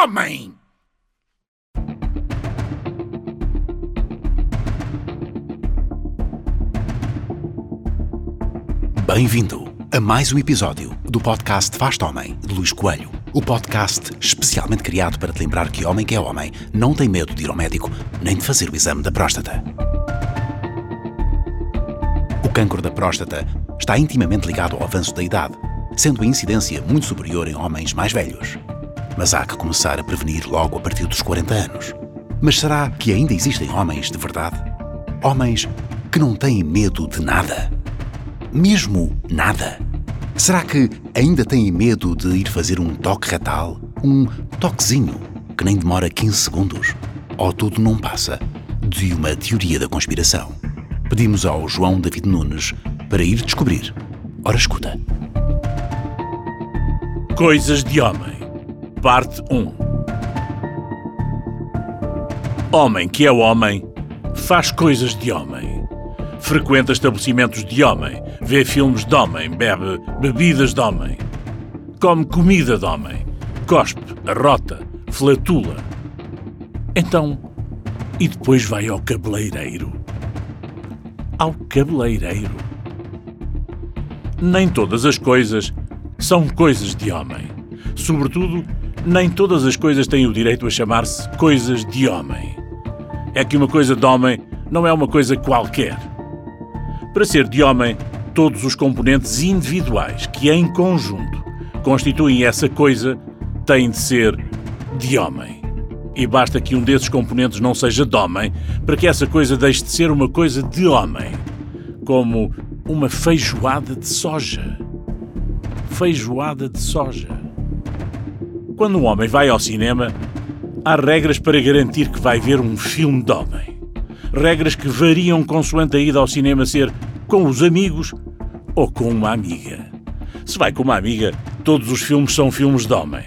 homem! Bem-vindo a mais um episódio do podcast Faz Homem, de Luís Coelho. O podcast especialmente criado para te lembrar que homem que é homem não tem medo de ir ao médico nem de fazer o exame da próstata. O cancro da próstata está intimamente ligado ao avanço da idade, sendo a incidência muito superior em homens mais velhos. Mas há que começar a prevenir logo a partir dos 40 anos. Mas será que ainda existem homens de verdade? Homens que não têm medo de nada? Mesmo nada? Será que ainda têm medo de ir fazer um toque retal? Um toquezinho que nem demora 15 segundos? Ou tudo não passa de uma teoria da conspiração? Pedimos ao João David Nunes para ir descobrir. Ora, escuta. Coisas de Homem, Parte 1 Homem que é homem faz coisas de homem. Frequenta estabelecimentos de homem, vê filmes de homem, bebe bebidas de homem, come comida de homem, cospe, arrota, flatula. Então, e depois vai ao cabeleireiro. Ao cabeleireiro. Nem todas as coisas são coisas de homem. Sobretudo, nem todas as coisas têm o direito a chamar-se coisas de homem. É que uma coisa de homem não é uma coisa qualquer. Para ser de homem, todos os componentes individuais que em conjunto constituem essa coisa têm de ser de homem. E basta que um desses componentes não seja de homem para que essa coisa deixe de ser uma coisa de homem. Como uma feijoada de soja. Feijoada de soja. Quando um homem vai ao cinema, há regras para garantir que vai ver um filme de homem. Regras que variam consoante a ida ao cinema ser com os amigos ou com uma amiga. Se vai com uma amiga, todos os filmes são filmes de homem,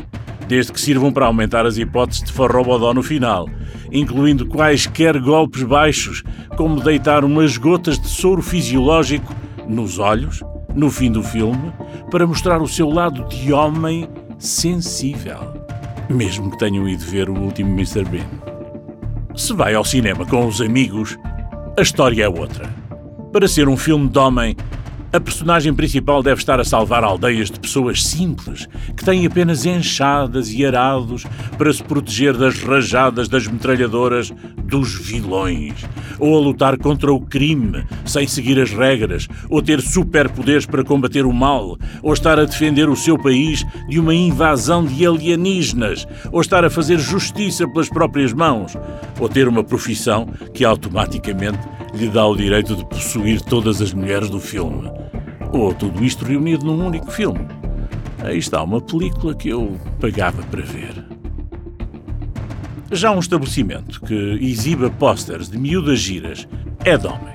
desde que sirvam para aumentar as hipóteses de farrobodó no final, incluindo quaisquer golpes baixos, como deitar umas gotas de soro fisiológico nos olhos, no fim do filme, para mostrar o seu lado de homem sensível, mesmo que tenham ido ver o último Mr. Bean. Se vai ao cinema com os amigos, a história é outra. Para ser um filme de homem, a personagem principal deve estar a salvar aldeias de pessoas simples, que têm apenas enxadas e arados para se proteger das rajadas das metralhadoras dos vilões, ou a lutar contra o crime sem seguir as regras, ou ter superpoderes para combater o mal, ou estar a defender o seu país de uma invasão de alienígenas, ou estar a fazer justiça pelas próprias mãos, ou ter uma profissão que automaticamente lhe dá o direito de possuir todas as mulheres do filme. Ou tudo isto reunido num único filme. Aí está uma película que eu pagava para ver. Já um estabelecimento que exiba pósteres de miúdas giras é de homem.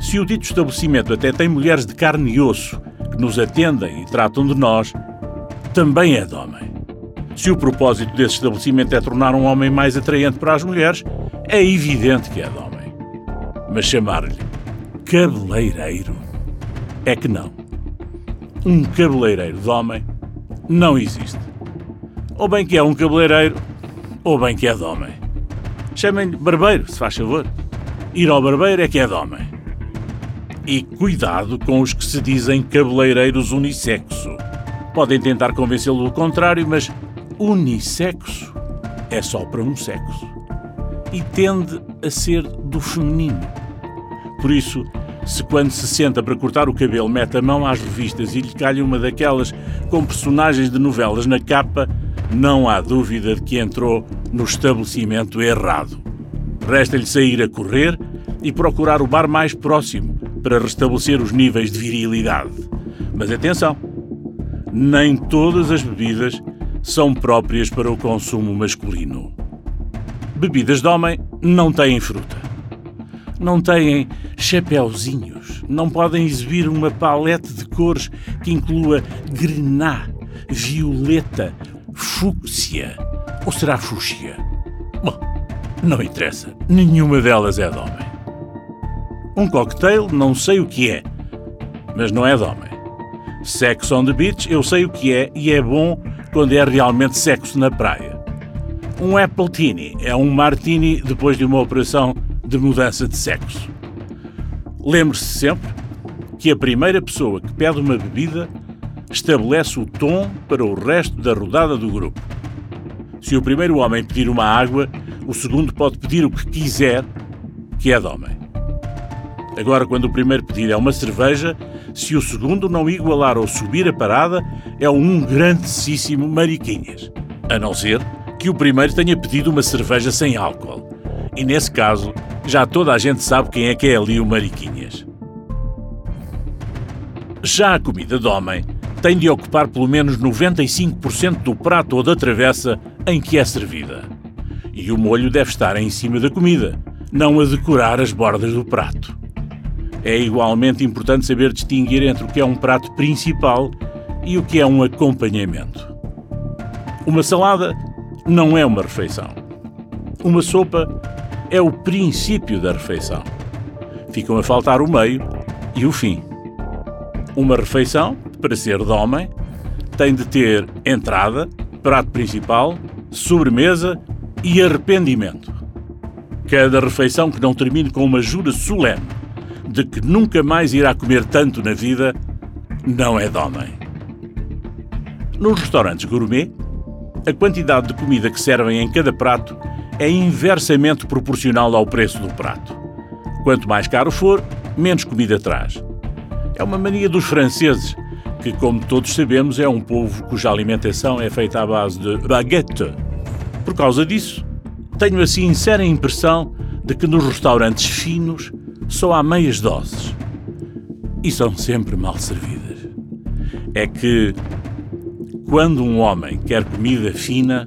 Se o dito estabelecimento até tem mulheres de carne e osso que nos atendem e tratam de nós, também é de homem. Se o propósito desse estabelecimento é tornar um homem mais atraente para as mulheres, é evidente que é de homem. Mas chamar-lhe cabeleireiro é que não. Um cabeleireiro de homem não existe. Ou bem que é um cabeleireiro, ou bem que é de homem. Chamem-lhe barbeiro, se faz favor. Ir ao barbeiro é que é de homem. E cuidado com os que se dizem cabeleireiros unissexo. Podem tentar convencê-lo do contrário, mas unissexo é só para um sexo. E tende a ser do feminino. Por isso, se quando se senta para cortar o cabelo mete a mão às revistas e lhe calha uma daquelas com personagens de novelas na capa, não há dúvida de que entrou no estabelecimento errado. Resta-lhe sair a correr e procurar o bar mais próximo para restabelecer os níveis de virilidade. Mas atenção! Nem todas as bebidas são próprias para o consumo masculino. Bebidas de homem não têm fruta. Não têm chapéuzinhos. Não podem exibir uma palete de cores que inclua grená, violeta, fúcsia. Ou será fúcsia? Bom, não interessa. Nenhuma delas é de homem. Um cocktail não sei o que é, mas não é de homem. Sex on the beach eu sei o que é e é bom quando é realmente sexo na praia. Um Appletini é um martini depois de uma operação de mudança de sexo. Lembre-se sempre que a primeira pessoa que pede uma bebida estabelece o tom para o resto da rodada do grupo. Se o primeiro homem pedir uma água, o segundo pode pedir o que quiser, que é de homem. Agora, quando o primeiro pedir é uma cerveja, se o segundo não igualar ou subir a parada, é um grandíssimo mariquinhas. A não ser que o primeiro tenha pedido uma cerveja sem álcool. E nesse caso, já toda a gente sabe quem é que é ali o mariquinhas. Já a comida de homem tem de ocupar pelo menos 95% do prato ou da travessa em que é servida. E o molho deve estar em cima da comida, não a decorar as bordas do prato. É igualmente importante saber distinguir entre o que é um prato principal e o que é um acompanhamento. Uma salada não é uma refeição. Uma sopa é o princípio da refeição. Ficam a faltar o meio e o fim. Uma refeição, para ser de homem, tem de ter entrada, prato principal, sobremesa e arrependimento. Cada refeição que não termine com uma jura solene de que nunca mais irá comer tanto na vida não é de homem. Nos restaurantes gourmet, a quantidade de comida que servem em cada prato é inversamente proporcional ao preço do prato. Quanto mais caro for, menos comida traz. É uma mania dos franceses, que, como todos sabemos, é um povo cuja alimentação é feita à base de baguette. Por causa disso, tenho a sincera impressão de que nos restaurantes finos só há meias doses. E são sempre mal servidas. É que, quando um homem quer comida fina,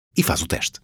e faz o teste.